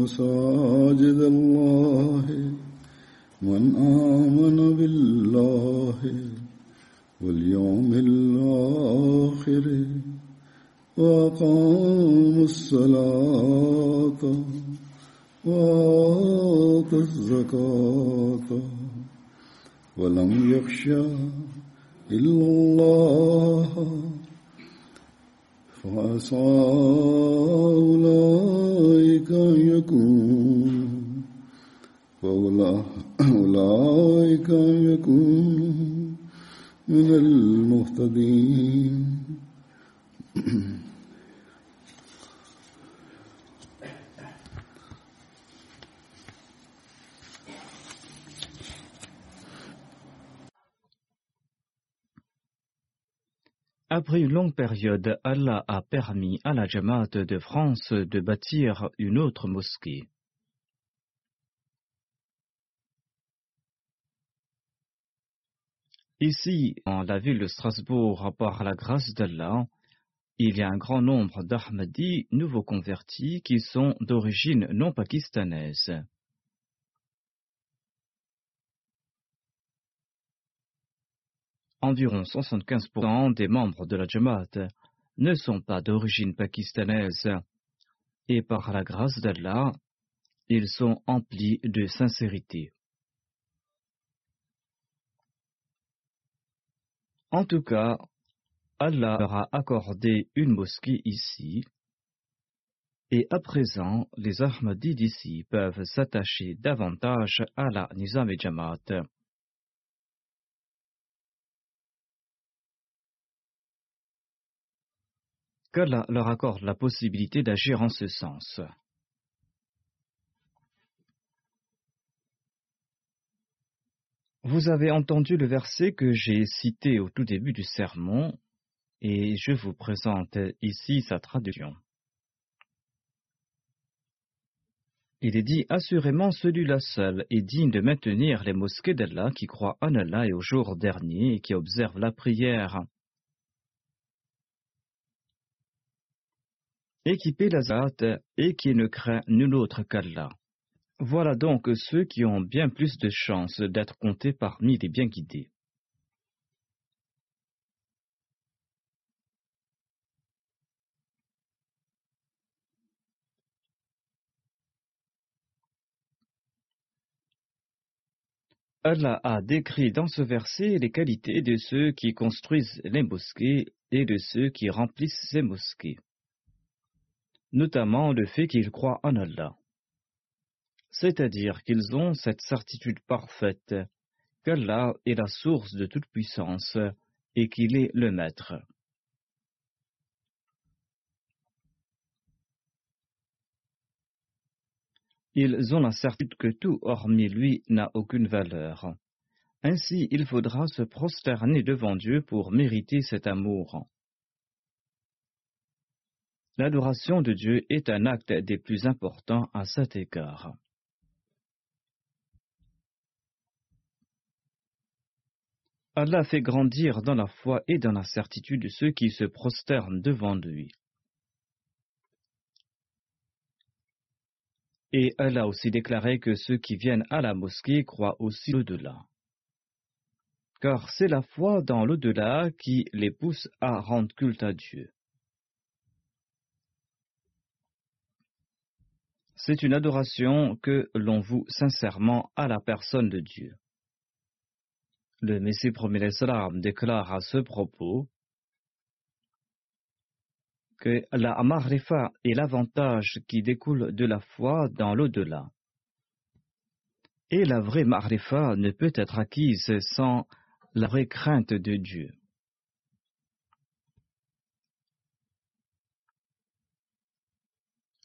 مساجد الله من آمن بالله واليوم الآخر وأقام الصلاة وآتى الزكاة. ولم يخشى إلا الله فعسى أولئك ذلك يكون فأولئك يكون من المهتدين. Après une longue période, Allah a permis à la Jamaat de France de bâtir une autre mosquée. Ici, en la ville de Strasbourg, par la grâce d'Allah, il y a un grand nombre d'Ahmadis nouveaux convertis qui sont d'origine non pakistanaise. Environ 75% des membres de la Jamaat ne sont pas d'origine pakistanaise et par la grâce d'Allah, ils sont emplis de sincérité. En tout cas, Allah leur a accordé une mosquée ici, et à présent, les Ahmadis d'ici peuvent s'attacher davantage à la Nizam et Jamaat. qu'Allah leur accorde la possibilité d'agir en ce sens. Vous avez entendu le verset que j'ai cité au tout début du sermon et je vous présente ici sa traduction. Il est dit assurément celui-là seul est digne de maintenir les mosquées d'Allah qui croient en Allah et au jour dernier et qui observent la prière. Équipé l'Azat et qui ne craint nul autre qu'Allah. Voilà donc ceux qui ont bien plus de chances d'être comptés parmi les bien guidés. Allah a décrit dans ce verset les qualités de ceux qui construisent les mosquées et de ceux qui remplissent ces mosquées notamment le fait qu'ils croient en Allah. C'est-à-dire qu'ils ont cette certitude parfaite qu'Allah est la source de toute puissance et qu'il est le Maître. Ils ont la certitude que tout hormis lui n'a aucune valeur. Ainsi, il faudra se prosterner devant Dieu pour mériter cet amour. L'adoration de Dieu est un acte des plus importants à cet égard. Allah fait grandir dans la foi et dans la certitude ceux qui se prosternent devant lui. Et elle a aussi déclaré que ceux qui viennent à la mosquée croient aussi au-delà. Car c'est la foi dans l'au-delà qui les pousse à rendre culte à Dieu. C'est une adoration que l'on voue sincèrement à la personne de Dieu. Le Messie premier déclare à ce propos que la marifa est l'avantage qui découle de la foi dans l'au-delà. Et la vraie marifa ne peut être acquise sans la vraie crainte de Dieu.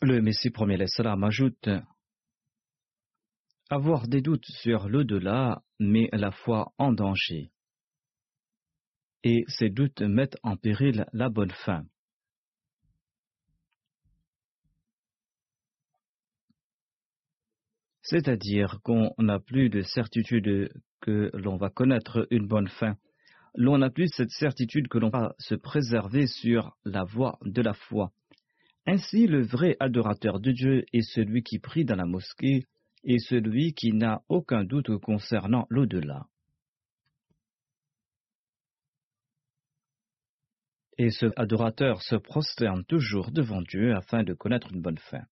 Le Messie premier salam ajoute avoir des doutes sur l'au-delà met la foi en danger. Et ces doutes mettent en péril la bonne fin. C'est-à-dire qu'on n'a plus de certitude que l'on va connaître une bonne fin. L'on n'a plus cette certitude que l'on va se préserver sur la voie de la foi. Ainsi, le vrai adorateur de Dieu est celui qui prie dans la mosquée et celui qui n'a aucun doute concernant l'au-delà. Et ce adorateur se prosterne toujours devant Dieu afin de connaître une bonne fin.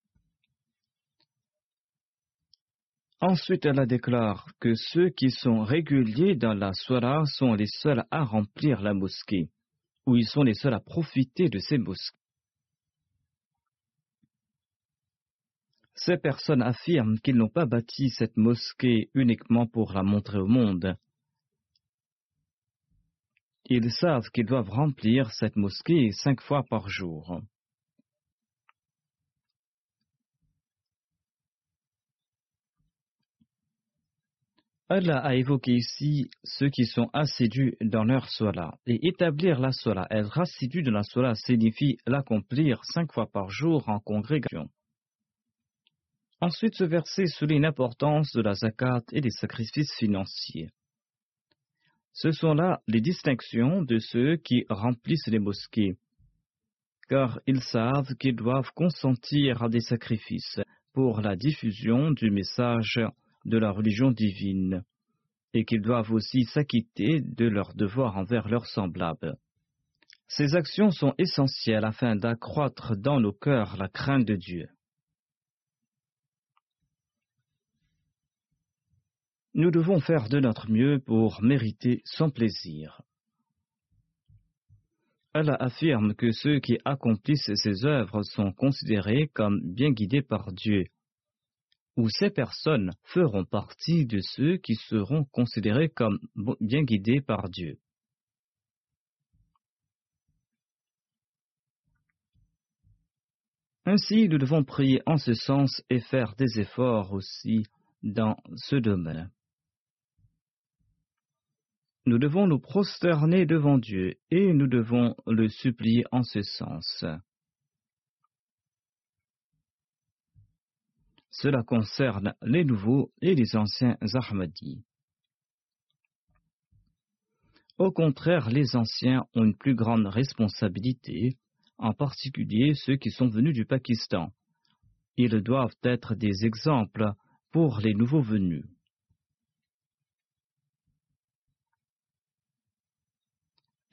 Ensuite, elle déclare que ceux qui sont réguliers dans la soirée sont les seuls à remplir la mosquée, ou ils sont les seuls à profiter de ces mosquées. Ces personnes affirment qu'ils n'ont pas bâti cette mosquée uniquement pour la montrer au monde. Ils savent qu'ils doivent remplir cette mosquée cinq fois par jour. Allah a évoqué ici ceux qui sont assidus dans leur sola. Et établir la sola, être assidu dans la sola signifie l'accomplir cinq fois par jour en congrégation. Ensuite, ce verset souligne l'importance de la zakat et des sacrifices financiers. Ce sont là les distinctions de ceux qui remplissent les mosquées, car ils savent qu'ils doivent consentir à des sacrifices pour la diffusion du message de la religion divine, et qu'ils doivent aussi s'acquitter de leurs devoirs envers leurs semblables. Ces actions sont essentielles afin d'accroître dans nos cœurs la crainte de Dieu. Nous devons faire de notre mieux pour mériter son plaisir. Allah affirme que ceux qui accomplissent ces œuvres sont considérés comme bien guidés par Dieu, ou ces personnes feront partie de ceux qui seront considérés comme bien guidés par Dieu. Ainsi, nous devons prier en ce sens et faire des efforts aussi dans ce domaine. Nous devons nous prosterner devant Dieu et nous devons le supplier en ce sens. Cela concerne les nouveaux et les anciens Ahmadis. Au contraire, les anciens ont une plus grande responsabilité, en particulier ceux qui sont venus du Pakistan. Ils doivent être des exemples pour les nouveaux venus.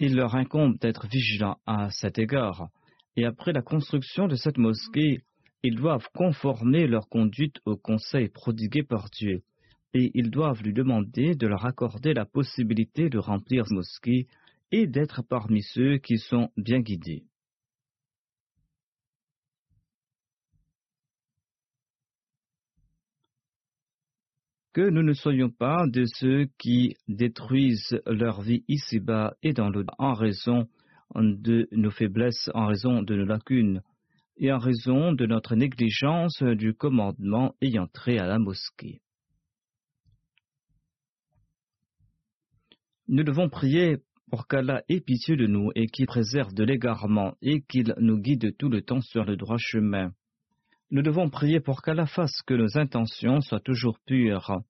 Il leur incombe d'être vigilants à cet égard, et après la construction de cette mosquée, ils doivent conformer leur conduite au conseil prodigué par Dieu, et ils doivent lui demander de leur accorder la possibilité de remplir cette mosquée et d'être parmi ceux qui sont bien guidés. Que nous ne soyons pas de ceux qui détruisent leur vie ici-bas et dans le en raison de nos faiblesses, en raison de nos lacunes et en raison de notre négligence du commandement ayant trait à la mosquée. Nous devons prier pour qu'Allah ait pitié de nous et qu'il préserve de l'égarement et qu'il nous guide tout le temps sur le droit chemin. Nous devons prier pour qu'Allah fasse que nos intentions soient toujours pures.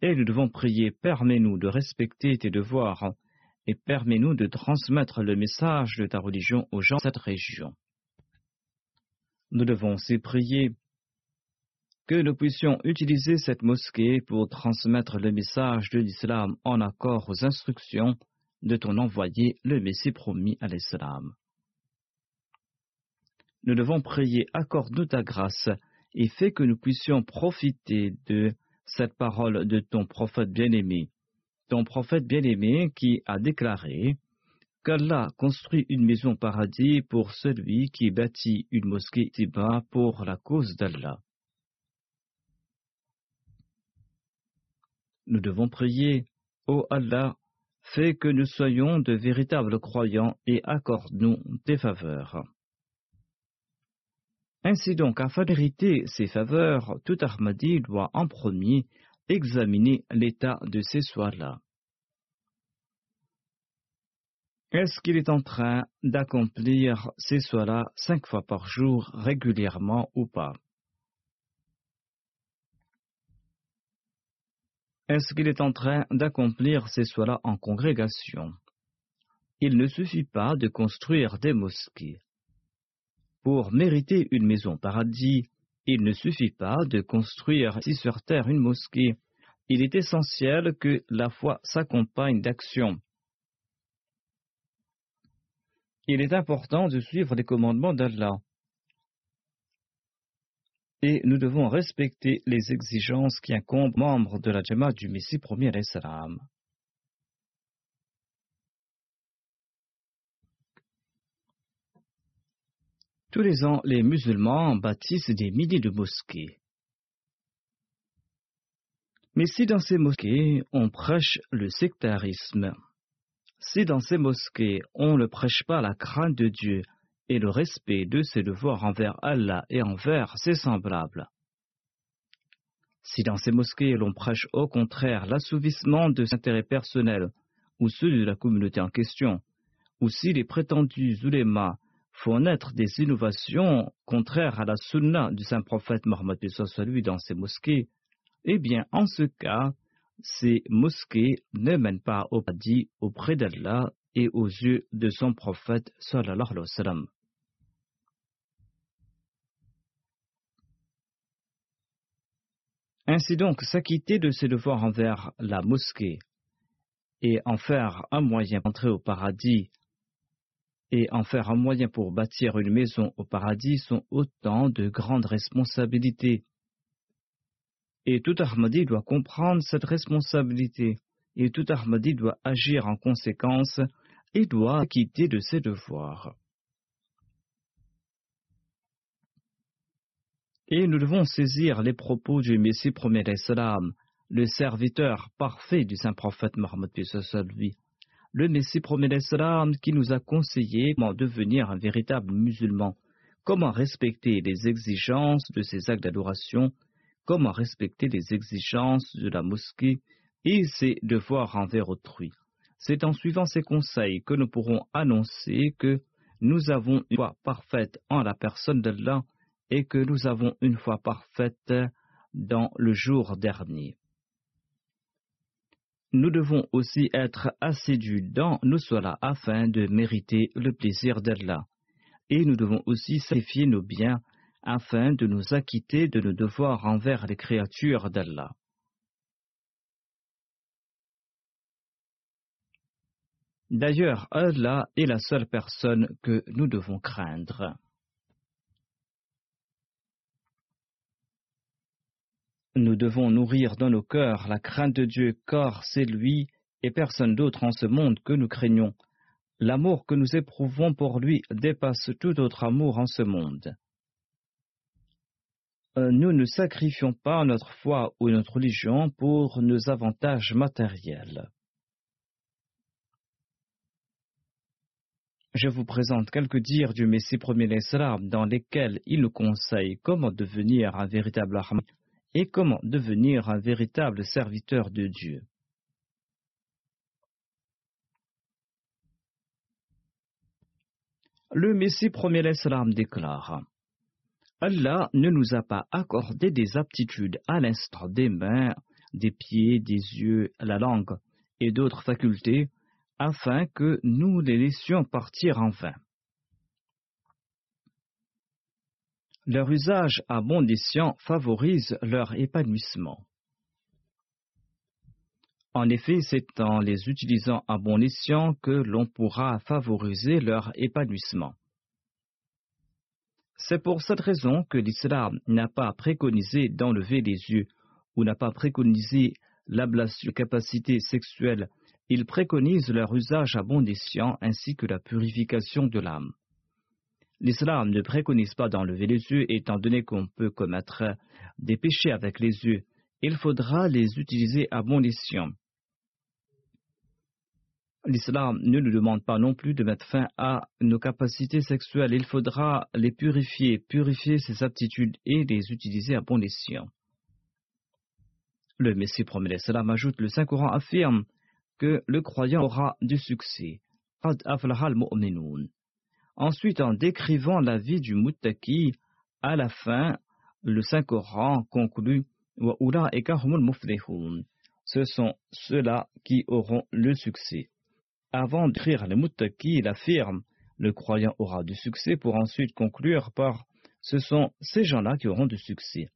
Et nous devons prier, permets-nous de respecter tes devoirs et permets-nous de transmettre le message de ta religion aux gens de cette région. Nous devons aussi prier que nous puissions utiliser cette mosquée pour transmettre le message de l'islam en accord aux instructions de ton envoyé, le Messie promis à l'islam. Nous devons prier, accorde-nous ta grâce et fais que nous puissions profiter de cette parole de ton prophète bien-aimé, ton prophète bien-aimé qui a déclaré qu'Allah construit une maison paradis pour celui qui bâtit une mosquée Tiba pour la cause d'Allah. Nous devons prier, Ô Allah, fais que nous soyons de véritables croyants et accorde-nous tes faveurs. Ainsi donc, afin d'hériter ces faveurs, tout Ahmadi doit en premier examiner l'état de ces soins-là. Est-ce qu'il est en train d'accomplir ces soins-là cinq fois par jour régulièrement ou pas? Est-ce qu'il est en train d'accomplir ces soins-là en congrégation? Il ne suffit pas de construire des mosquées. Pour mériter une maison paradis, il ne suffit pas de construire ici sur terre une mosquée. Il est essentiel que la foi s'accompagne d'action. Il est important de suivre les commandements d'Allah. Et nous devons respecter les exigences qui incombent aux membres de la Jama du Messie premier salam. Tous les ans, les musulmans bâtissent des milliers de mosquées. Mais si dans ces mosquées on prêche le sectarisme, si dans ces mosquées on ne prêche pas la crainte de Dieu et le respect de ses devoirs envers Allah et envers ses semblables, si dans ces mosquées l'on prêche au contraire l'assouvissement de ses intérêts personnels ou ceux de la communauté en question, ou si les prétendus ulémas font naître des innovations contraires à la sunna du saint prophète Mohammed lui dans ces mosquées, eh bien, en ce cas, ces mosquées ne mènent pas au paradis auprès d'Allah et aux yeux de son prophète sallallahu alayhi wa sallam. Ainsi donc, s'acquitter de ses devoirs envers la mosquée et en faire un moyen d'entrer au paradis et en faire un moyen pour bâtir une maison au paradis sont autant de grandes responsabilités. Et tout Ahmadi doit comprendre cette responsabilité, et tout Ahmadi doit agir en conséquence et doit quitter de ses devoirs. Et nous devons saisir les propos du Messie premier le serviteur parfait du saint prophète Mohammed lui le Messie promet qui nous a conseillé comment devenir un véritable musulman, comment respecter les exigences de ses actes d'adoration, comment respecter les exigences de la mosquée et ses devoirs envers autrui? C'est en suivant ces conseils que nous pourrons annoncer que nous avons une foi parfaite en la personne d'Allah et que nous avons une foi parfaite dans le jour dernier nous devons aussi être assidus dans nos solas afin de mériter le plaisir d'Allah. Et nous devons aussi sacrifier nos biens afin de nous acquitter de nos devoirs envers les créatures d'Allah. D'ailleurs, Allah est la seule personne que nous devons craindre. Nous devons nourrir dans nos cœurs la crainte de Dieu, car c'est lui et personne d'autre en ce monde que nous craignons. L'amour que nous éprouvons pour lui dépasse tout autre amour en ce monde. Euh, nous ne sacrifions pas notre foi ou notre religion pour nos avantages matériels. Je vous présente quelques dires du Messie premier l'Islam dans lesquels il nous conseille comment devenir un véritable armée et comment devenir un véritable serviteur de Dieu. Le Messie premier l'Islam déclare Allah ne nous a pas accordé des aptitudes à l'instant des mains, des pieds, des yeux, la langue et d'autres facultés, afin que nous les laissions partir en vain. Leur usage à bon escient favorise leur épanouissement. En effet, c'est en les utilisant à bon escient que l'on pourra favoriser leur épanouissement. C'est pour cette raison que l'islam n'a pas préconisé d'enlever les yeux ou n'a pas préconisé l'ablation capacité sexuelle. Il préconise leur usage à bon escient ainsi que la purification de l'âme. L'islam ne préconise pas d'enlever les yeux étant donné qu'on peut commettre des péchés avec les yeux. Il faudra les utiliser à bon escient. L'islam ne nous demande pas non plus de mettre fin à nos capacités sexuelles. Il faudra les purifier, purifier ses aptitudes et les utiliser à bon escient. Le Messie promet l'Islam ajoute le Saint-Coran affirme que le croyant aura du succès. Ensuite, en décrivant la vie du Muttaki, à la fin, le Saint-Coran conclut Ce sont ceux-là qui auront le succès. Avant d'écrire le Muttaki, il affirme le croyant aura du succès pour ensuite conclure par ce sont ces gens-là qui auront du succès.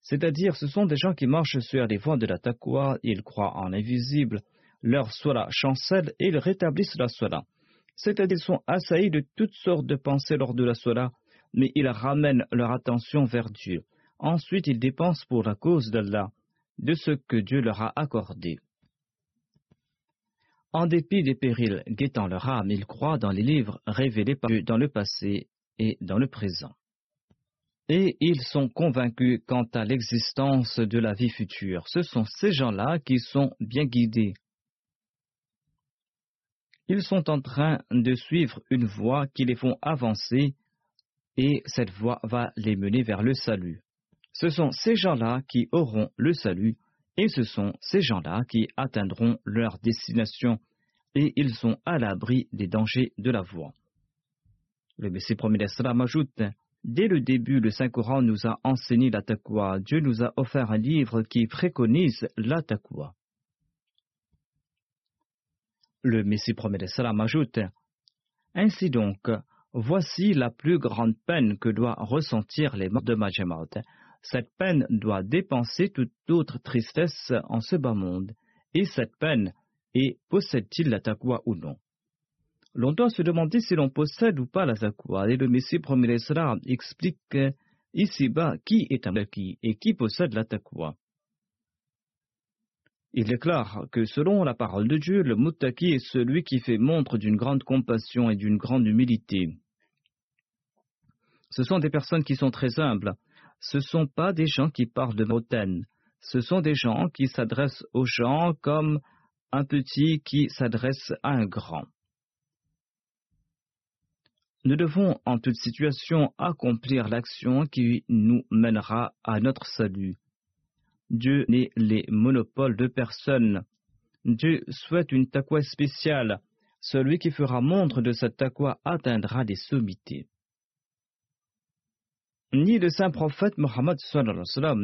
C'est-à-dire, ce sont des gens qui marchent sur les voies de la taqwa, ils croient en l'invisible, leur sola chancelle et ils rétablissent la sola. C'est-à-dire, sont assaillis de toutes sortes de pensées lors de la sola, mais ils ramènent leur attention vers Dieu. Ensuite, ils dépensent pour la cause d'Allah, de ce que Dieu leur a accordé. En dépit des périls guettant leur âme, ils croient dans les livres révélés par Dieu dans le passé et dans le présent. Et ils sont convaincus quant à l'existence de la vie future. Ce sont ces gens-là qui sont bien guidés. Ils sont en train de suivre une voie qui les font avancer et cette voie va les mener vers le salut. Ce sont ces gens-là qui auront le salut et ce sont ces gens-là qui atteindront leur destination et ils sont à l'abri des dangers de la voie. Le Messie premier d'Islam ajoute Dès le début, le Saint-Coran nous a enseigné la taqwa. Dieu nous a offert un livre qui préconise la taqwa. Le Messie premier d'Islam ajoute Ainsi donc, voici la plus grande peine que doit ressentir les morts de Majamat. Cette peine doit dépenser toute autre tristesse en ce bas monde, et cette peine et possède-t-il la taqwa ou non? L'on doit se demander si l'on possède ou pas la taqwa, et le Messie premier explique ici-bas qui est un qui et qui possède la taqwa. Il déclare que selon la parole de Dieu, le muttaki est celui qui fait montre d'une grande compassion et d'une grande humilité. Ce sont des personnes qui sont très humbles, ce ne sont pas des gens qui parlent de motaine, ce sont des gens qui s'adressent aux gens comme un petit qui s'adresse à un grand. Nous devons en toute situation accomplir l'action qui nous mènera à notre salut. Dieu n'est les monopoles de personne. Dieu souhaite une taqwa spéciale. Celui qui fera montre de cette taqwa atteindra des sommités ni le saint prophète Mohammed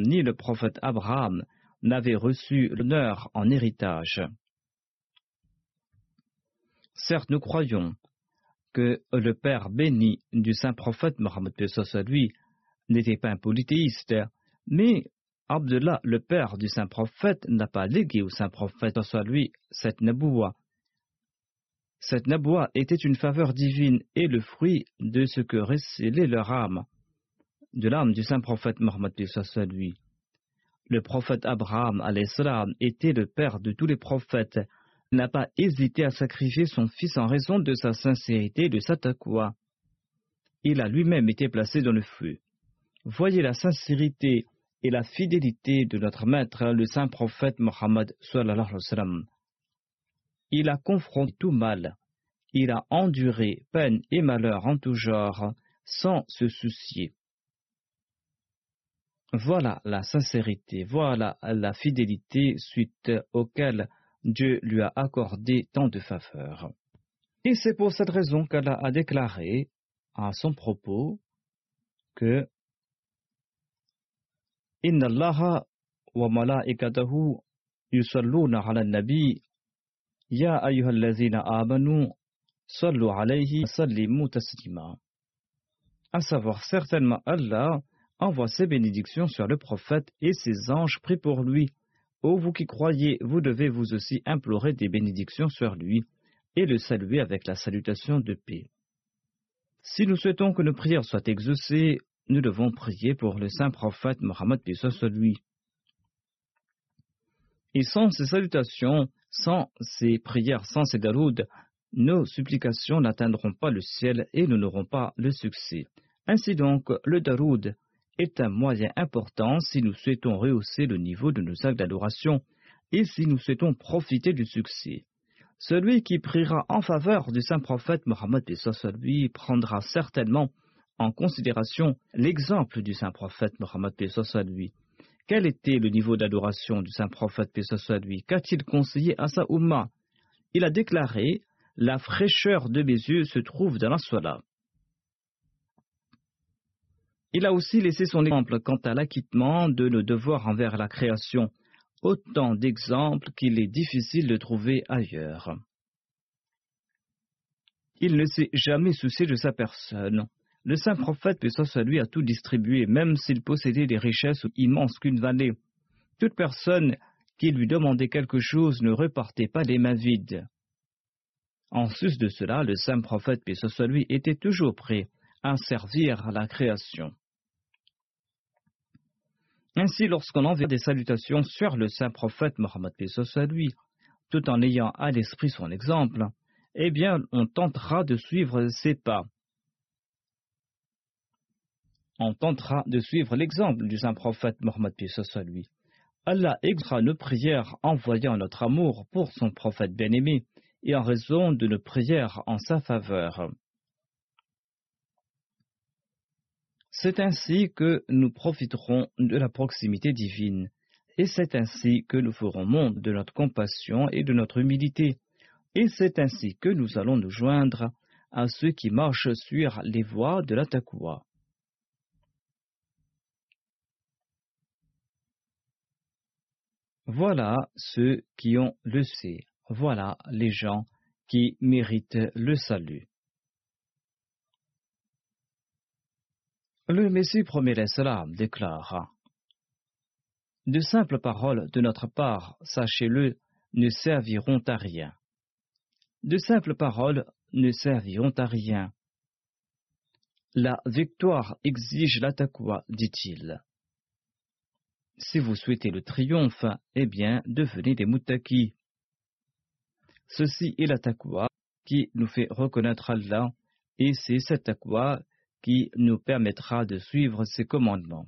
ni le prophète Abraham n'avaient reçu l'honneur en héritage. Certes, nous croyons que le père béni du saint prophète Mohammed lui n'était pas un polythéiste, mais Abdullah, le père du saint prophète, n'a pas légué au saint prophète lui cette naboua. Cette naboua était une faveur divine et le fruit de ce que récélait leur âme de l'âme du saint prophète Mohammed lui. Le prophète Abraham était le père de tous les prophètes, n'a pas hésité à sacrifier son fils en raison de sa sincérité et de sa taqwa. Il a lui-même été placé dans le feu. Voyez la sincérité et la fidélité de notre maître, le saint prophète Mohammed Il a confronté tout mal. Il a enduré peine et malheur en tout genre, sans se soucier. Voilà la sincérité, voilà la fidélité suite auquel Dieu lui a accordé tant de faveurs. Et c'est pour cette raison qu'elle a déclaré à son propos que Inna Allah wa malaikatahu yusalluna ala nabi Ya ayyuhallazina amanu, sallu alayhi sallimu taslima. À savoir, certainement Allah envoie ses bénédictions sur le prophète et ses anges prient pour lui. Ô vous qui croyez, vous devez vous aussi implorer des bénédictions sur lui et le saluer avec la salutation de paix. Si nous souhaitons que nos prières soient exaucées, nous devons prier pour le saint prophète Mohammed soit lui. Et sans ces salutations, sans ces prières, sans ces darouds, nos supplications n'atteindront pas le ciel et nous n'aurons pas le succès. Ainsi donc, le daroud est un moyen important si nous souhaitons rehausser le niveau de nos actes d'adoration et si nous souhaitons profiter du succès. Celui qui priera en faveur du saint prophète Mohammed lui prendra certainement en considération l'exemple du saint prophète Mohammed lui. Quel était le niveau d'adoration du saint prophète lui Qu'a-t-il conseillé à sa Il a déclaré La fraîcheur de mes yeux se trouve dans la sola. Il a aussi laissé son exemple quant à l'acquittement de nos devoirs envers la création, autant d'exemples qu'il est difficile de trouver ailleurs. Il ne s'est jamais soucié de sa personne. Le saint prophète, paix soit a tout distribué, même s'il possédait des richesses immenses qu'une vallée. Toute personne qui lui demandait quelque chose ne repartait pas les mains vides. En sus de cela, le saint prophète, paix soit était toujours prêt à servir la création. Ainsi, lorsqu'on envoie des salutations sur le saint prophète Mohammed soit lui, tout en ayant à l'esprit son exemple, eh bien, on tentera de suivre ses pas. On tentera de suivre l'exemple du saint prophète Mohammed soit lui. Allah extra nos prières en voyant notre amour pour son prophète bien-aimé et en raison de nos prières en sa faveur. C'est ainsi que nous profiterons de la proximité divine, et c'est ainsi que nous ferons montre de notre compassion et de notre humilité, et c'est ainsi que nous allons nous joindre à ceux qui marchent sur les voies de la taqwa. Voilà ceux qui ont le C, voilà les gens qui méritent le salut. Le Messie premier l'Islam déclare De simples paroles de notre part, sachez-le, ne serviront à rien. De simples paroles ne serviront à rien. La victoire exige la dit-il. Si vous souhaitez le triomphe, eh bien, devenez des moutaki. Ceci est la qui nous fait reconnaître Allah, et c'est cette taqwa qui nous permettra de suivre ses commandements.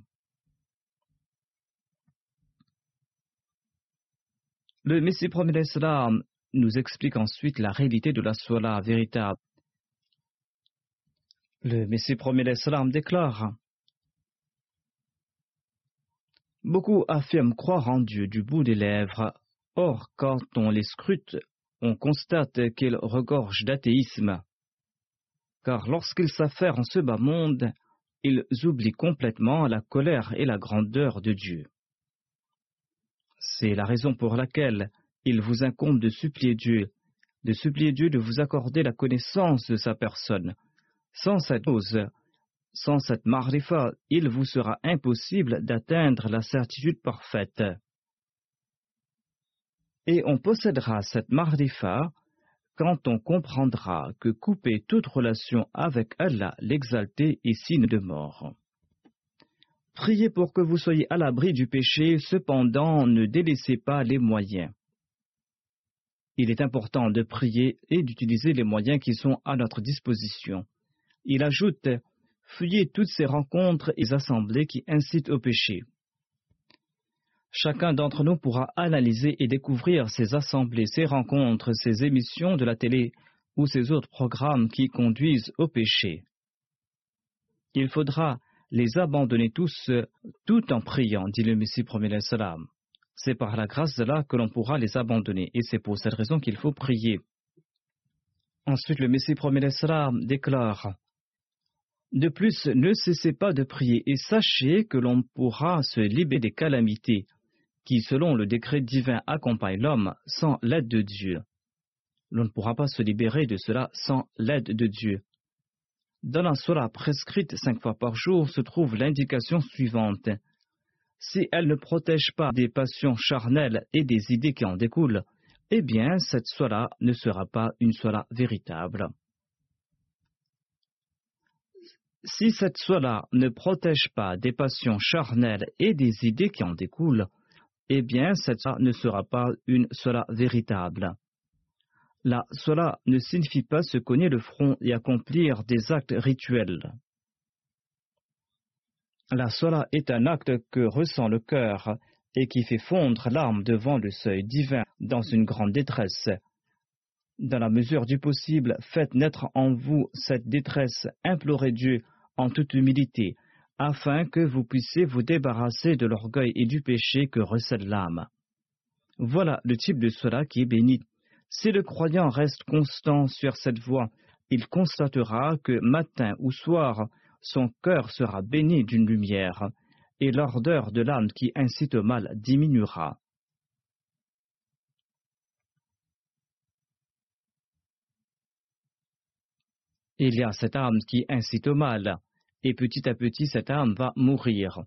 Le Messie premier d'Islam nous explique ensuite la réalité de la Sola véritable. Le Messie premier d'Islam déclare Beaucoup affirment croire en Dieu du bout des lèvres. Or, quand on les scrute, on constate qu'ils regorgent d'athéisme car lorsqu'ils s'affairent en ce bas monde, ils oublient complètement la colère et la grandeur de Dieu. C'est la raison pour laquelle il vous incombe de supplier Dieu, de supplier Dieu de vous accorder la connaissance de sa personne. Sans cette cause, sans cette marifa, il vous sera impossible d'atteindre la certitude parfaite. Et on possédera cette marifa quand on comprendra que couper toute relation avec Allah l'exalté est signe de mort. Priez pour que vous soyez à l'abri du péché, cependant ne délaissez pas les moyens. Il est important de prier et d'utiliser les moyens qui sont à notre disposition. Il ajoute Fuyez toutes ces rencontres et assemblées qui incitent au péché. Chacun d'entre nous pourra analyser et découvrir ces assemblées, ces rencontres, ces émissions de la télé ou ces autres programmes qui conduisent au péché. Il faudra les abandonner tous tout en priant, dit le Messie premier salam. C'est par la grâce de là que l'on pourra les abandonner, et c'est pour cette raison qu'il faut prier. Ensuite, le Messie premier salam déclare De plus, ne cessez pas de prier et sachez que l'on pourra se libérer des calamités qui, selon le décret divin, accompagne l'homme sans l'aide de Dieu. L'on ne pourra pas se libérer de cela sans l'aide de Dieu. Dans la Surah prescrite cinq fois par jour se trouve l'indication suivante. Si elle ne protège pas des passions charnelles et des idées qui en découlent, eh bien cette Surah ne sera pas une Surah véritable. Si cette Surah ne protège pas des passions charnelles et des idées qui en découlent, eh bien cette Surah ne sera pas une Surah véritable. La cela ne signifie pas se cogner le front et accomplir des actes rituels. La sola est un acte que ressent le cœur et qui fait fondre l'âme devant le seuil divin dans une grande détresse. Dans la mesure du possible, faites naître en vous cette détresse, implorez Dieu en toute humilité, afin que vous puissiez vous débarrasser de l'orgueil et du péché que recèle l'âme. Voilà le type de cela qui est béni si le croyant reste constant sur cette voie, il constatera que matin ou soir, son cœur sera béni d'une lumière, et l'ardeur de l'âme qui incite au mal diminuera. Il y a cette âme qui incite au mal, et petit à petit cette âme va mourir.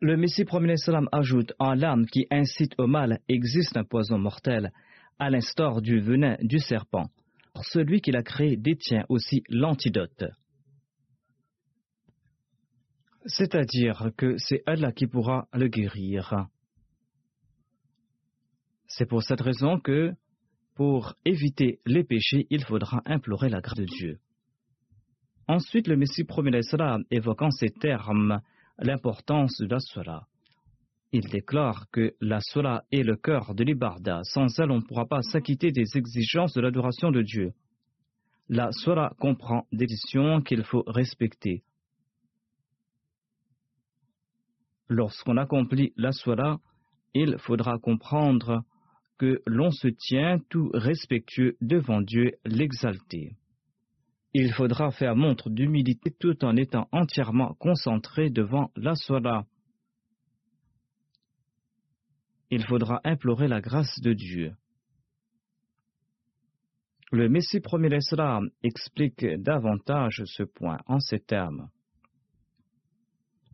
Le Messie premier salam ajoute En l'âme qui incite au mal existe un poison mortel, à l'instar du venin du serpent. Celui qui l'a créé détient aussi l'antidote. C'est-à-dire que c'est Allah qui pourra le guérir. C'est pour cette raison que, pour éviter les péchés, il faudra implorer la grâce de Dieu. Ensuite, le Messie promet l'Islam évoquant ces termes l'importance de la Salah. Il déclare que la Sola est le cœur de l'Ibarda. Sans elle, on ne pourra pas s'acquitter des exigences de l'adoration de Dieu. La Sola comprend des questions qu'il faut respecter. Lorsqu'on accomplit la Sola, il faudra comprendre que l'on se tient tout respectueux devant Dieu l'exalté. Il faudra faire montre d'humilité tout en étant entièrement concentré devant la Sola il faudra implorer la grâce de Dieu. Le Messie premier l'Islam explique davantage ce point en ces termes.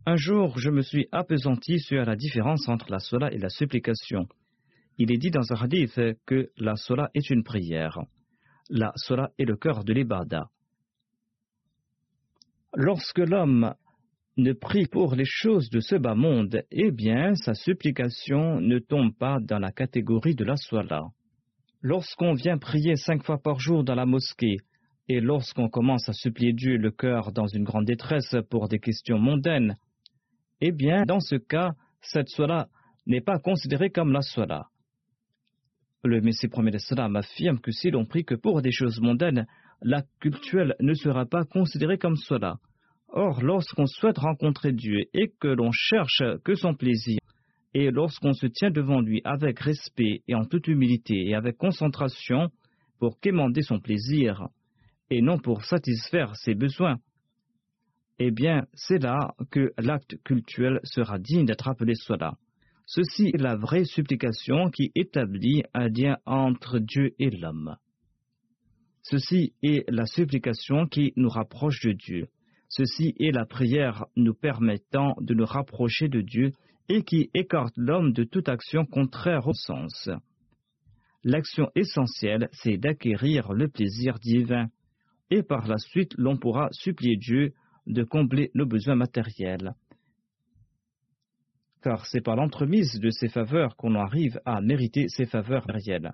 Un jour, je me suis appesanti sur la différence entre la sola et la supplication. Il est dit dans un hadith que la sola est une prière. La sola est le cœur de l'ibada. Lorsque l'homme ne prie pour les choses de ce bas monde, eh bien, sa supplication ne tombe pas dans la catégorie de la soila. Lorsqu'on vient prier cinq fois par jour dans la mosquée, et lorsqu'on commence à supplier Dieu le cœur dans une grande détresse pour des questions mondaines, eh bien, dans ce cas, cette soila n'est pas considérée comme la soila. Le Messie premier de affirme que si l'on prie que pour des choses mondaines, l'acte cultuel ne sera pas considéré comme cela. Or, lorsqu'on souhaite rencontrer Dieu et que l'on cherche que son plaisir, et lorsqu'on se tient devant lui avec respect et en toute humilité et avec concentration pour quémander son plaisir, et non pour satisfaire ses besoins, eh bien, c'est là que l'acte cultuel sera digne d'être appelé cela. Ceci est la vraie supplication qui établit un lien entre Dieu et l'homme. Ceci est la supplication qui nous rapproche de Dieu. Ceci est la prière nous permettant de nous rapprocher de Dieu et qui écarte l'homme de toute action contraire au sens. L'action essentielle, c'est d'acquérir le plaisir divin, et par la suite l'on pourra supplier Dieu de combler nos besoins matériels. Car c'est par l'entremise de ces faveurs qu'on arrive à mériter ces faveurs réelles.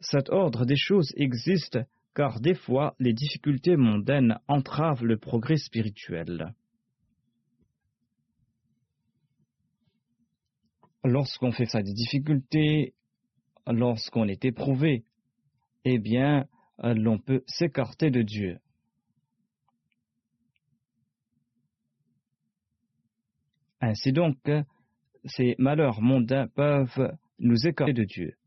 Cet ordre des choses existe car des fois les difficultés mondaines entravent le progrès spirituel. Lorsqu'on fait ça des difficultés, lorsqu'on est éprouvé, eh bien, l'on peut s'écarter de Dieu. Ainsi donc, ces malheurs mondains peuvent nous écarter de Dieu.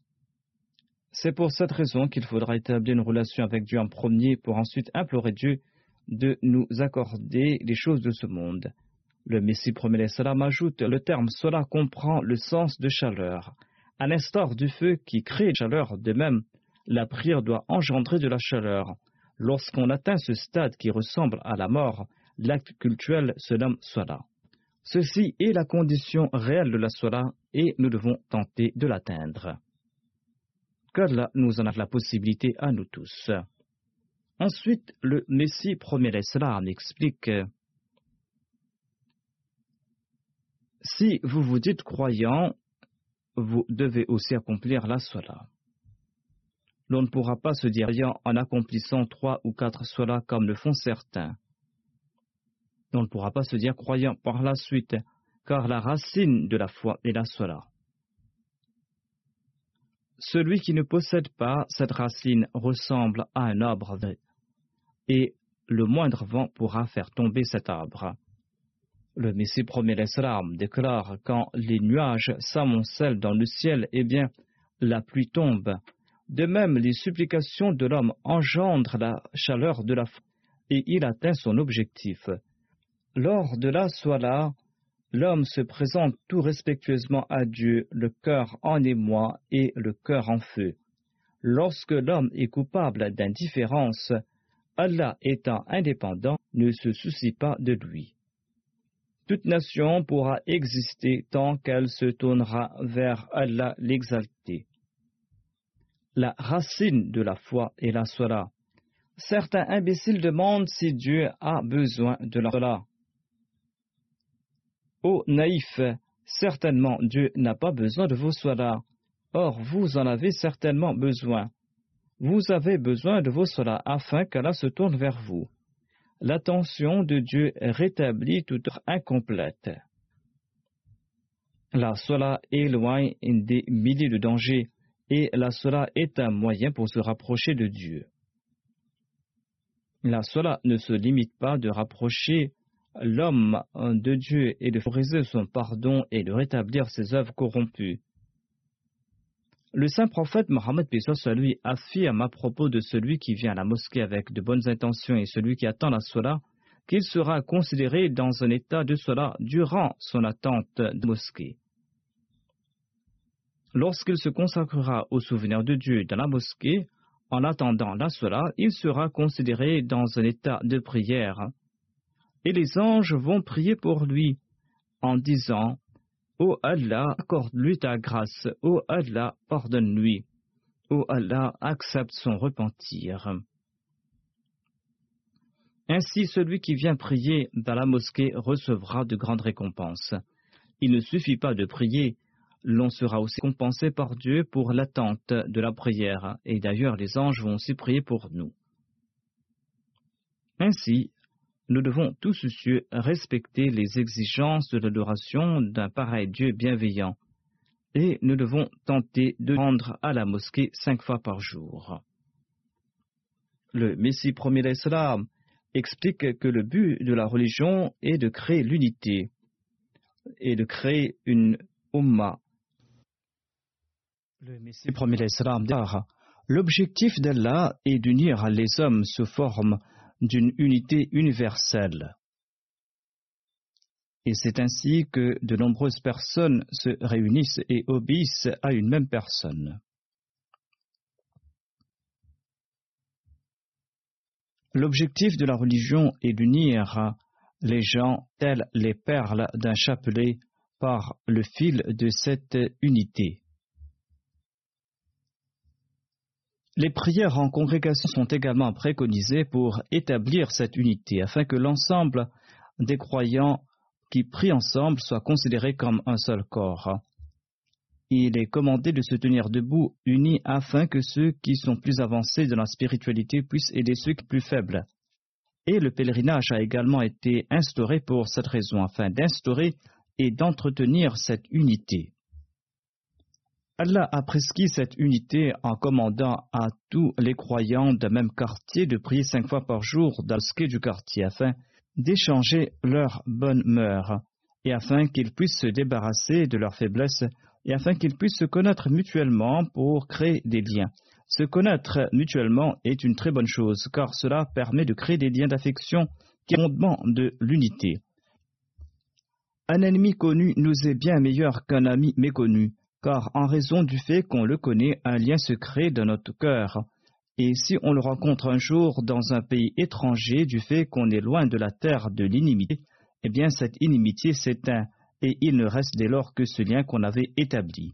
C'est pour cette raison qu'il faudra établir une relation avec Dieu en premier pour ensuite implorer Dieu de nous accorder les choses de ce monde. Le Messie premier salam ajoute le terme cela comprend le sens de chaleur. À l'instar du feu qui crée la chaleur, de même, la prière doit engendrer de la chaleur. Lorsqu'on atteint ce stade qui ressemble à la mort, l'acte cultuel se nomme Swala. Ceci est la condition réelle de la Swala et nous devons tenter de l'atteindre. Là, nous en a la possibilité à nous tous. Ensuite, le Messie premier Islam explique Si vous vous dites croyant, vous devez aussi accomplir la Swala. L'on ne pourra pas se dire croyant en accomplissant trois ou quatre Swala comme le font certains. On ne pourra pas se dire croyant par la suite, car la racine de la foi est la Swala. Celui qui ne possède pas cette racine ressemble à un arbre et le moindre vent pourra faire tomber cet arbre. Le Messie premier l'Islam déclare quand les nuages s'amoncellent dans le ciel, eh bien, la pluie tombe. De même, les supplications de l'homme engendrent la chaleur de la foi et il atteint son objectif. Lors de la soie-là, l'homme se présente tout respectueusement à Dieu, le cœur en émoi et le cœur en feu. Lorsque l'homme est coupable d'indifférence, Allah étant indépendant, ne se soucie pas de lui. Toute nation pourra exister tant qu'elle se tournera vers Allah l'exalté. La racine de la foi est la sola. Certains imbéciles demandent si Dieu a besoin de la sola. Ô naïf, certainement Dieu n'a pas besoin de vos solas. Or, vous en avez certainement besoin. Vous avez besoin de vos solas afin qu'Allah se tourne vers vous. L'attention de Dieu rétablit toute incomplète. La sola éloigne des milliers de dangers et la sola est un moyen pour se rapprocher de Dieu. La sola ne se limite pas de rapprocher l'homme de Dieu et de favoriser son pardon et de rétablir ses œuvres corrompues. Le saint prophète Mohammed lui affirme à propos de celui qui vient à la mosquée avec de bonnes intentions et celui qui attend la sola qu'il sera considéré dans un état de sola durant son attente de mosquée. Lorsqu'il se consacrera au souvenir de Dieu dans la mosquée, en attendant la sola, il sera considéré dans un état de prière. Et les anges vont prier pour lui en disant Ô Allah, accorde-lui ta grâce. Ô Allah, pardonne-lui. Ô Allah, accepte son repentir. Ainsi, celui qui vient prier dans la mosquée recevra de grandes récompenses. Il ne suffit pas de prier, l'on sera aussi compensé par Dieu pour l'attente de la prière, et d'ailleurs les anges vont aussi prier pour nous. Ainsi, nous devons tous respecter les exigences de l'adoration d'un pareil Dieu bienveillant, et nous devons tenter de rendre à la mosquée cinq fois par jour. Le Messie premier d'Islam explique que le but de la religion est de créer l'unité et de créer une Ummah. Le Messie premier d'Islam dit L'objectif d'Allah est d'unir les hommes sous forme d'une unité universelle. Et c'est ainsi que de nombreuses personnes se réunissent et obéissent à une même personne. L'objectif de la religion est d'unir les gens tels les perles d'un chapelet par le fil de cette unité. Les prières en congrégation sont également préconisées pour établir cette unité afin que l'ensemble des croyants qui prient ensemble soit considéré comme un seul corps. Il est commandé de se tenir debout, unis, afin que ceux qui sont plus avancés dans la spiritualité puissent aider ceux qui sont plus faibles. Et le pèlerinage a également été instauré pour cette raison, afin d'instaurer et d'entretenir cette unité. Allah a prescrit cette unité en commandant à tous les croyants d'un même quartier de prier cinq fois par jour dans le du quartier afin d'échanger leurs bonnes mœurs et afin qu'ils puissent se débarrasser de leurs faiblesses et afin qu'ils puissent se connaître mutuellement pour créer des liens. Se connaître mutuellement est une très bonne chose car cela permet de créer des liens d'affection qui fondement de l'unité. Un ennemi connu nous est bien meilleur qu'un ami méconnu car en raison du fait qu'on le connaît, un lien secret dans notre cœur. Et si on le rencontre un jour dans un pays étranger, du fait qu'on est loin de la terre de l'inimité, eh bien cette inimitié s'éteint, et il ne reste dès lors que ce lien qu'on avait établi.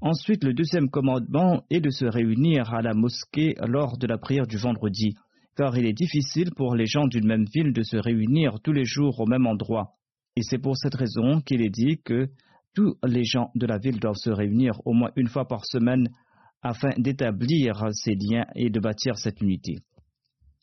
Ensuite, le deuxième commandement est de se réunir à la mosquée lors de la prière du vendredi, car il est difficile pour les gens d'une même ville de se réunir tous les jours au même endroit. Et c'est pour cette raison qu'il est dit que tous les gens de la ville doivent se réunir au moins une fois par semaine afin d'établir ces liens et de bâtir cette unité.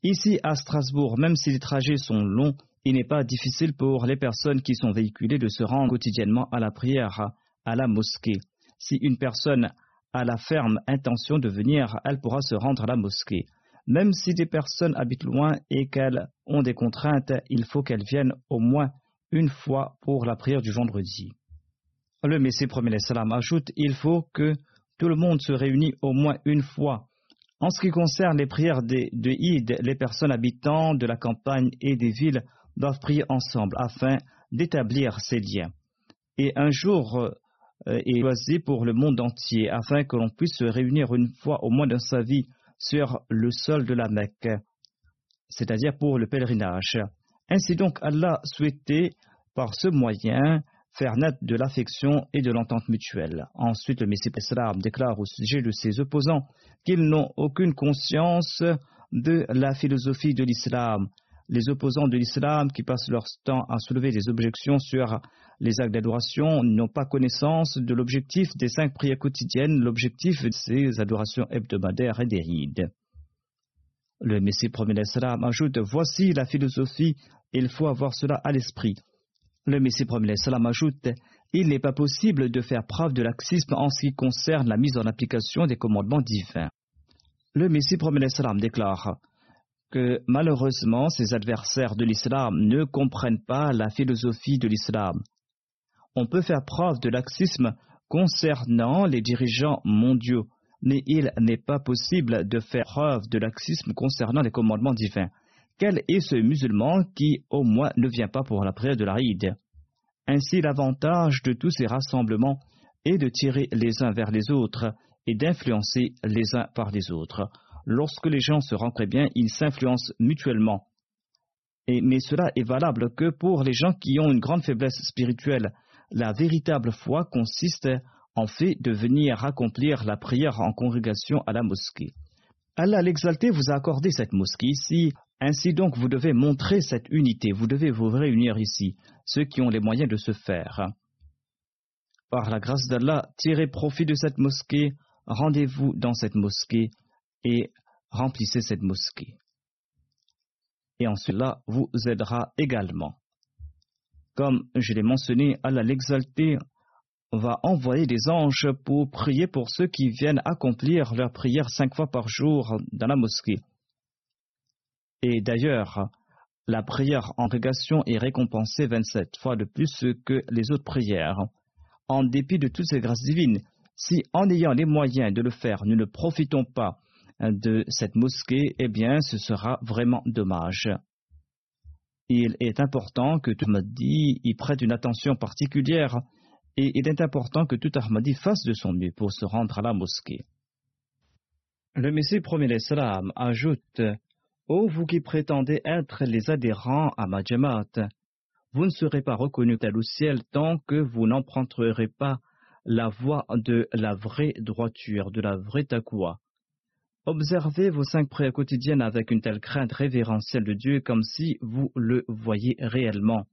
Ici, à Strasbourg, même si les trajets sont longs, il n'est pas difficile pour les personnes qui sont véhiculées de se rendre quotidiennement à la prière, à la mosquée. Si une personne a la ferme intention de venir, elle pourra se rendre à la mosquée. Même si des personnes habitent loin et qu'elles ont des contraintes, il faut qu'elles viennent au moins une fois pour la prière du vendredi. Le Messie premier salam ajoute il faut que tout le monde se réunisse au moins une fois. En ce qui concerne les prières de, de les personnes habitant de la campagne et des villes doivent prier ensemble afin d'établir ces liens. Et un jour euh, est choisi pour le monde entier afin que l'on puisse se réunir une fois au moins dans sa vie sur le sol de la Mecque, c'est-à-dire pour le pèlerinage. Ainsi donc, Allah souhaitait par ce moyen faire naître de l'affection et de l'entente mutuelle. Ensuite, le Messie Islam déclare au sujet de ses opposants qu'ils n'ont aucune conscience de la philosophie de l'islam. Les opposants de l'islam qui passent leur temps à soulever des objections sur les actes d'adoration n'ont pas connaissance de l'objectif des cinq prières quotidiennes, l'objectif de ces adorations hebdomadaires et des rides. Le Messie premier ajoute Voici la philosophie, il faut avoir cela à l'esprit. Le Messie premier ajoute Il n'est pas possible de faire preuve de laxisme en ce qui concerne la mise en application des commandements divins. Le Messie premier déclare que malheureusement ses adversaires de l'islam ne comprennent pas la philosophie de l'islam on peut faire preuve de laxisme concernant les dirigeants mondiaux, mais il n'est pas possible de faire preuve de laxisme concernant les commandements divins. Quel est ce musulman qui, au moins, ne vient pas pour la prière de la Eid Ainsi, l'avantage de tous ces rassemblements est de tirer les uns vers les autres et d'influencer les uns par les autres. Lorsque les gens se rencontrent bien, ils s'influencent mutuellement. mais cela est valable que pour les gens qui ont une grande faiblesse spirituelle, la véritable foi consiste en fait de venir accomplir la prière en congrégation à la mosquée. Allah l'exalté vous a accordé cette mosquée ici, ainsi donc vous devez montrer cette unité, vous devez vous réunir ici, ceux qui ont les moyens de se faire. Par la grâce d'Allah, tirez profit de cette mosquée, rendez-vous dans cette mosquée et remplissez cette mosquée. Et en cela vous aidera également. Comme je l'ai mentionné, Allah l'exalté va envoyer des anges pour prier pour ceux qui viennent accomplir leur prière cinq fois par jour dans la mosquée. Et d'ailleurs, la prière en régation est récompensée 27 fois de plus que les autres prières. En dépit de toutes ces grâces divines, si en ayant les moyens de le faire, nous ne profitons pas de cette mosquée, eh bien, ce sera vraiment dommage il est important que tout Ahmadi y prête une attention particulière et il est important que tout Ahmadi fasse de son mieux pour se rendre à la mosquée. Le Messie premier ajoute Ô vous qui prétendez être les adhérents à ma vous ne serez pas reconnus tel au ciel tant que vous n'emprunterez pas la voie de la vraie droiture, de la vraie taqwa. Observez vos cinq prières quotidiennes avec une telle crainte révérentielle de Dieu comme si vous le voyez réellement.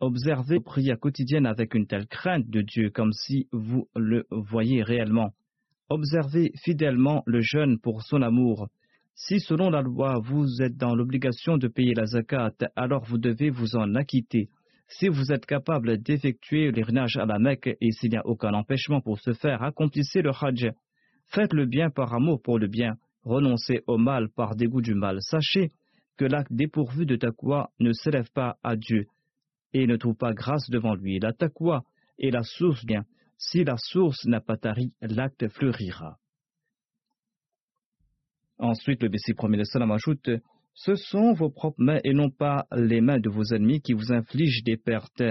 Observez vos prières quotidiennes avec une telle crainte de Dieu comme si vous le voyez réellement. Observez fidèlement le jeûne pour son amour. Si selon la loi vous êtes dans l'obligation de payer la zakat, alors vous devez vous en acquitter. Si vous êtes capable d'effectuer l'irnage à la Mecque et s'il n'y a aucun empêchement pour ce faire, accomplissez le Hajj. Faites le bien par amour pour le bien, renoncez au mal par dégoût du mal. Sachez que l'acte dépourvu de taqwa ne s'élève pas à Dieu et ne trouve pas grâce devant lui. La taqwa est la source bien. Si la source n'a pas tari, l'acte fleurira. Ensuite, le Bessie premier salam ajoute Ce sont vos propres mains et non pas les mains de vos ennemis qui vous infligent des pertes.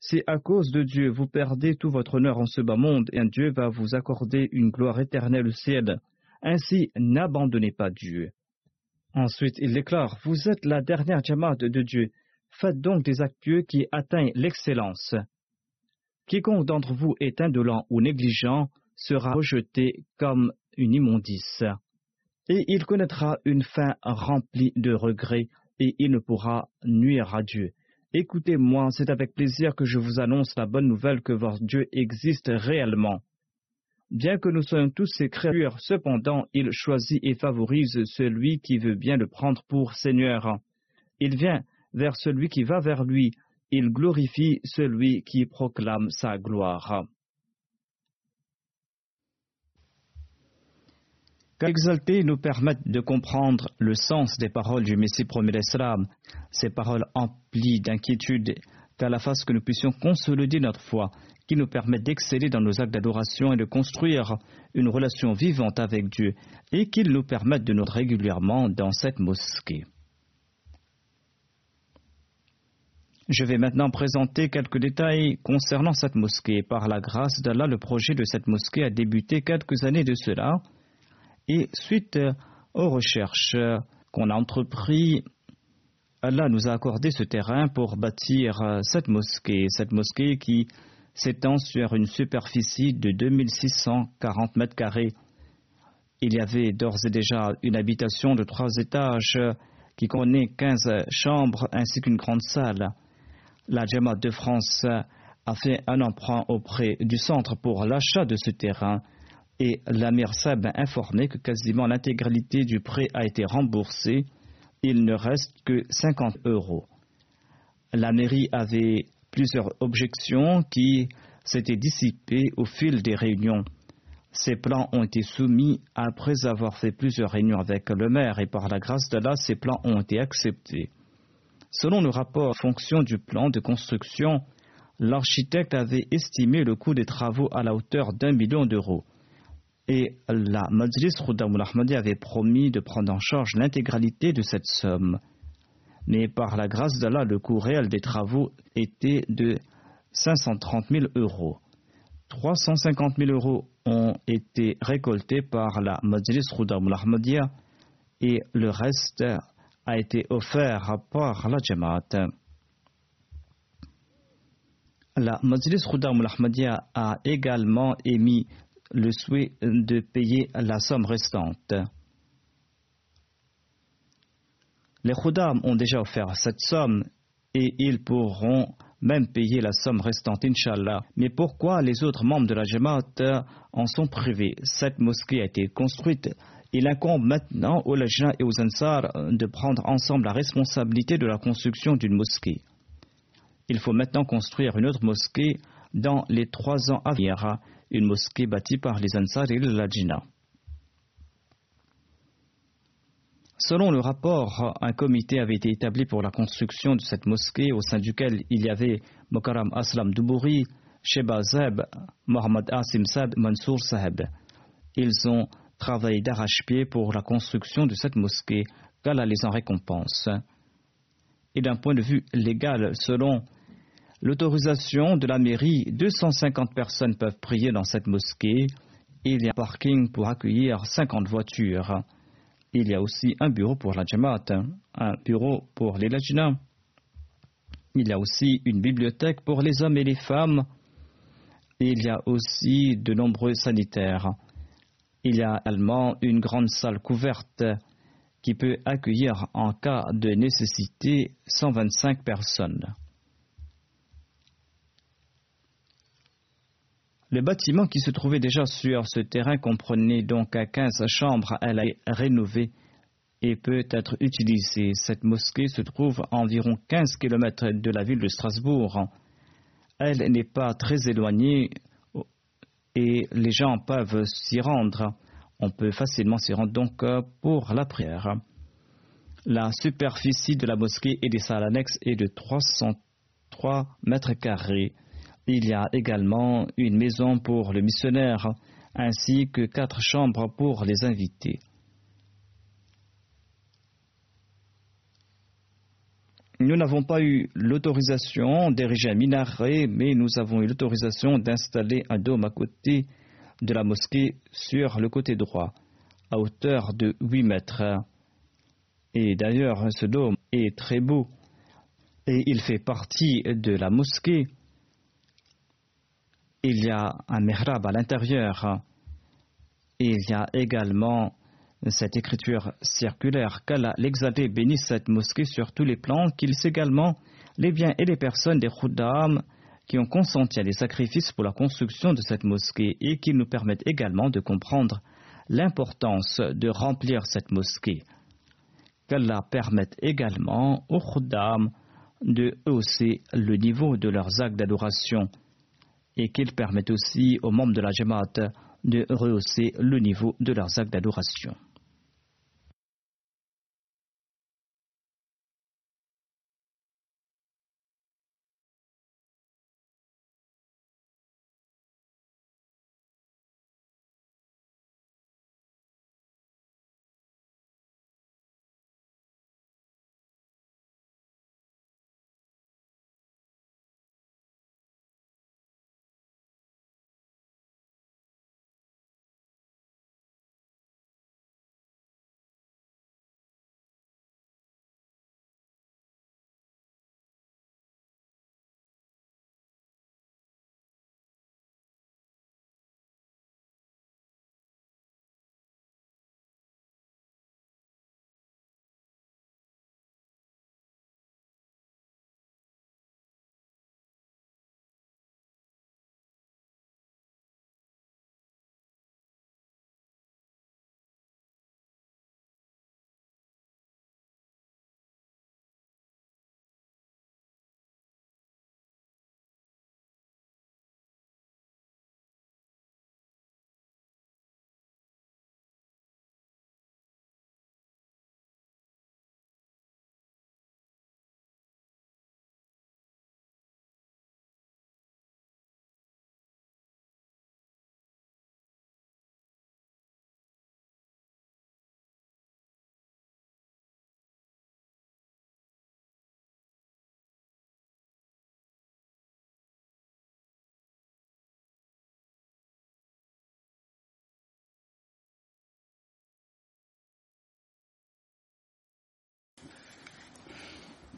Si à cause de Dieu vous perdez tout votre honneur en ce bas monde, et Dieu va vous accorder une gloire éternelle au ciel. Ainsi, n'abandonnez pas Dieu. Ensuite, il déclare Vous êtes la dernière Jamaat de Dieu. Faites donc des actes qui atteignent l'excellence. Quiconque d'entre vous est indolent ou négligent sera rejeté comme une immondice. Et il connaîtra une fin remplie de regrets, et il ne pourra nuire à Dieu. Écoutez-moi, c'est avec plaisir que je vous annonce la bonne nouvelle que votre Dieu existe réellement. Bien que nous soyons tous ses créatures, cependant il choisit et favorise celui qui veut bien le prendre pour Seigneur. Il vient vers celui qui va vers lui, il glorifie celui qui proclame sa gloire. Qu'exalter nous permettent de comprendre le sens des paroles du Messie premier d'Islam, ces paroles emplies d'inquiétude, qu'à la face que nous puissions consolider notre foi, qui nous permettent d'exceller dans nos actes d'adoration et de construire une relation vivante avec Dieu, et qu'ils nous permettent de nous régulièrement dans cette mosquée. Je vais maintenant présenter quelques détails concernant cette mosquée. Par la grâce d'Allah, le projet de cette mosquée a débuté quelques années de cela et suite aux recherches qu'on a entreprises, Allah nous a accordé ce terrain pour bâtir cette mosquée. Cette mosquée qui s'étend sur une superficie de 2640 mètres carrés. Il y avait d'ores et déjà une habitation de trois étages qui contenait 15 chambres ainsi qu'une grande salle. La Jamaat de France a fait un emprunt auprès du centre pour l'achat de ce terrain et l'Amir Sab a informé que quasiment l'intégralité du prêt a été remboursée. Il ne reste que 50 euros. La mairie avait plusieurs objections qui s'étaient dissipées au fil des réunions. Ces plans ont été soumis après avoir fait plusieurs réunions avec le maire et par la grâce de là, ces plans ont été acceptés. Selon le rapport fonction du plan de construction, l'architecte avait estimé le coût des travaux à la hauteur d'un million d'euros et la Majlis Khuddam Ahmadi avait promis de prendre en charge l'intégralité de cette somme. Mais par la grâce d'Allah, le coût réel des travaux était de 530 000 euros. 350 000 euros ont été récoltés par la Majlis Khuddam Ahmadiyya et le reste a été offert par la Jamaat. La Majlis Khuddam Ahmadiyya a également émis le souhait de payer la somme restante. Les Khuddam ont déjà offert cette somme et ils pourront même payer la somme restante, Inch'Allah. Mais pourquoi les autres membres de la Jamaat en sont privés? Cette mosquée a été construite. Il incombe maintenant aux Lajna et aux Ansar de prendre ensemble la responsabilité de la construction d'une mosquée. Il faut maintenant construire une autre mosquée dans les trois ans à venir une mosquée bâtie par les Ansar et le Lajina. Selon le rapport, un comité avait été établi pour la construction de cette mosquée au sein duquel il y avait Mokaram Aslam Dubouri, Sheba Zeb, Mohamed Asim Sad, Mansour Saheb. Ils ont travaillé d'arrache-pied pour la construction de cette mosquée, qu'Allah les en récompense. Et d'un point de vue légal, selon l'autorisation de la mairie, 250 personnes peuvent prier dans cette mosquée. Il y a un parking pour accueillir 50 voitures. Il y a aussi un bureau pour la Jamaat, un bureau pour les Lajna. Il y a aussi une bibliothèque pour les hommes et les femmes. Il y a aussi de nombreux sanitaires. Il y a également une grande salle couverte qui peut accueillir en cas de nécessité 125 personnes. Le bâtiment qui se trouvait déjà sur ce terrain comprenait donc 15 chambres. Elle est rénovée et peut être utilisée. Cette mosquée se trouve à environ 15 km de la ville de Strasbourg. Elle n'est pas très éloignée et les gens peuvent s'y rendre. On peut facilement s'y rendre donc pour la prière. La superficie de la mosquée et des salles annexes est de 303 mètres carrés. Il y a également une maison pour le missionnaire ainsi que quatre chambres pour les invités. Nous n'avons pas eu l'autorisation d'ériger un minaret, mais nous avons eu l'autorisation d'installer un dôme à côté de la mosquée sur le côté droit, à hauteur de 8 mètres. Et d'ailleurs, ce dôme est très beau et il fait partie de la mosquée. Il y a un mihrab à l'intérieur. Il y a également cette écriture circulaire qu'Allah l'exalté bénisse cette mosquée sur tous les plans, qu'il sait également les biens et les personnes des Khuddam qui ont consenti à des sacrifices pour la construction de cette mosquée et qui nous permettent également de comprendre l'importance de remplir cette mosquée. Qu'Allah permette également aux Khuddam de hausser le niveau de leurs actes d'adoration et qu'il permette aussi aux membres de la Jamaat de rehausser le niveau de leurs actes d'adoration.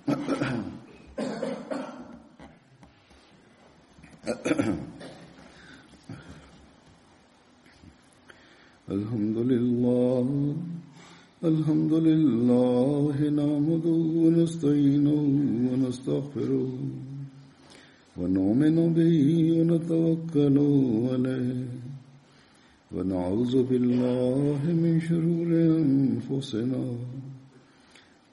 الحمد لله الحمد لله نعمده ونستعينه ونستغفره ونؤمن به ونتوكل عليه. ونعوذ بالله من شرور أنفسنا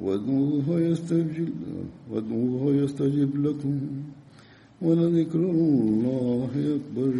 وادعوه يستجب وادعوه يستجب لكم. ولذكر الله أكبر.